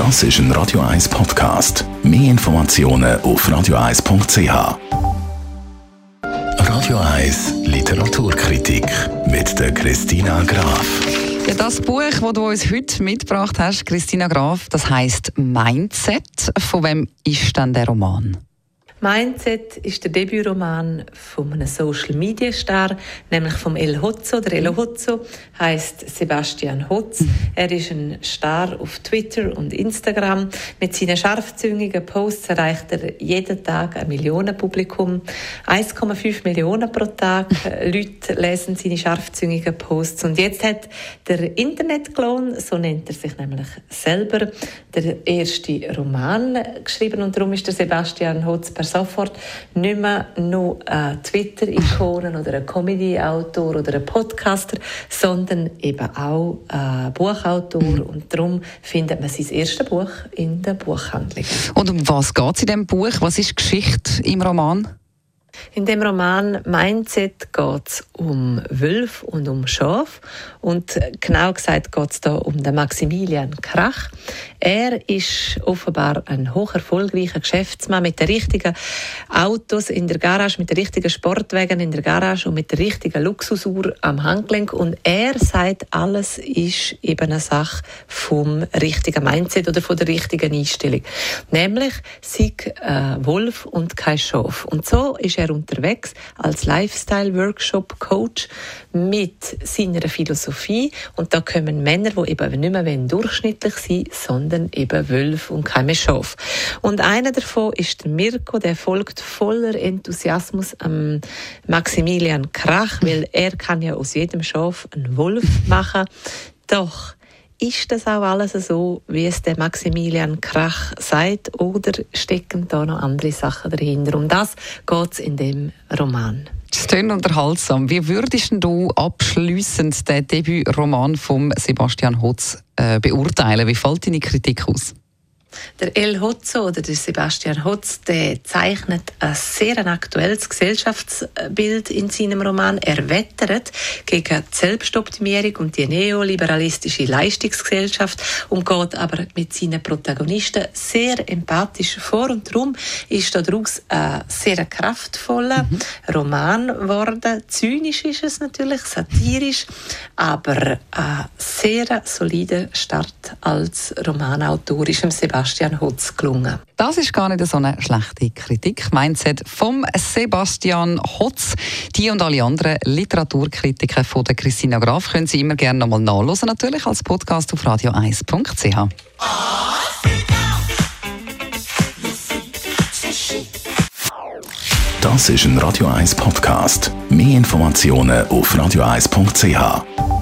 Das ist ein Radio 1 Podcast. Mehr Informationen auf radio1.ch. Radio 1 Literaturkritik mit der Christina Graf. Ja, das Buch, das du uns heute mitgebracht hast, Christina Graf, das heißt Mindset. Von wem ist denn der Roman? Mindset ist der Debütroman von einem Social Media Star, nämlich vom El Hotzo. Der El Hotzo heißt Sebastian Hotz. Er ist ein Star auf Twitter und Instagram. Mit seinen scharfzüngigen Posts erreicht er jeden Tag ein Millionenpublikum. 1,5 Millionen pro Tag Leute lesen seine scharfzüngigen Posts. Und jetzt hat der Internetklon, so nennt er sich nämlich selber, der erste Roman geschrieben. Und darum ist der Sebastian Hotz sofort nicht mehr nur ein Twitter-Ikonen oder ein Comedy-Autor oder ein Podcaster, sondern eben auch ein Buchautor. Mhm. Und darum findet man sein erstes Buch in der Buchhandlung. Und um was geht es in diesem Buch? Was ist Geschichte im Roman? In dem Roman Mindset geht es um Wölfe und um Schaf. Und genau gesagt geht es da um den Maximilian Krach. Er ist offenbar ein hoch erfolgreicher Geschäftsmann mit den richtigen Autos in der Garage, mit den richtigen Sportwagen in der Garage und mit der richtigen Luxusuhr am Handgelenk. Und er sagt, alles ist eben eine Sache vom richtigen Mindset oder von der richtigen Einstellung. Nämlich, sei äh, Wolf und kein Schaf. Und so ist er unterwegs als Lifestyle-Workshop-Coach mit seiner Philosophie. Und da kommen Männer, die eben nicht mehr durchschnittlich sind, sondern eben Wölfe und keine Schafe. Und einer davon ist der Mirko, der folgt voller Enthusiasmus am Maximilian Krach, weil er kann ja aus jedem Schaf einen Wolf machen. Doch ist das auch alles so, wie es der Maximilian Krach sagt, oder stecken da noch andere Sachen dahinter? Um das geht es in dem Roman. Das klingt unterhaltsam. Wie würdest du abschließend den Debütroman von Sebastian Hotz äh, beurteilen? Wie fällt deine Kritik aus? Der El Hotzo oder der Sebastian Hotz, der zeichnet ein sehr aktuelles Gesellschaftsbild in seinem Roman. Er wettert gegen die Selbstoptimierung und die neoliberalistische Leistungsgesellschaft und geht aber mit seinen Protagonisten sehr empathisch vor. Und darum ist daraus ein sehr kraftvoller mhm. Roman geworden. Zynisch ist es natürlich, satirisch, aber ein sehr solider Start als Romanautor ist Sebastian Sebastian Hotz gelungen. Das ist gar nicht so eine schlechte Kritik. Mindset vom Sebastian Hotz. Die und alle anderen Literaturkritiker von der Christina Graf können Sie immer gerne nochmal nachlesen, natürlich als Podcast auf radio1.ch. Das ist ein Radio 1 Podcast. Mehr Informationen auf radio1.ch.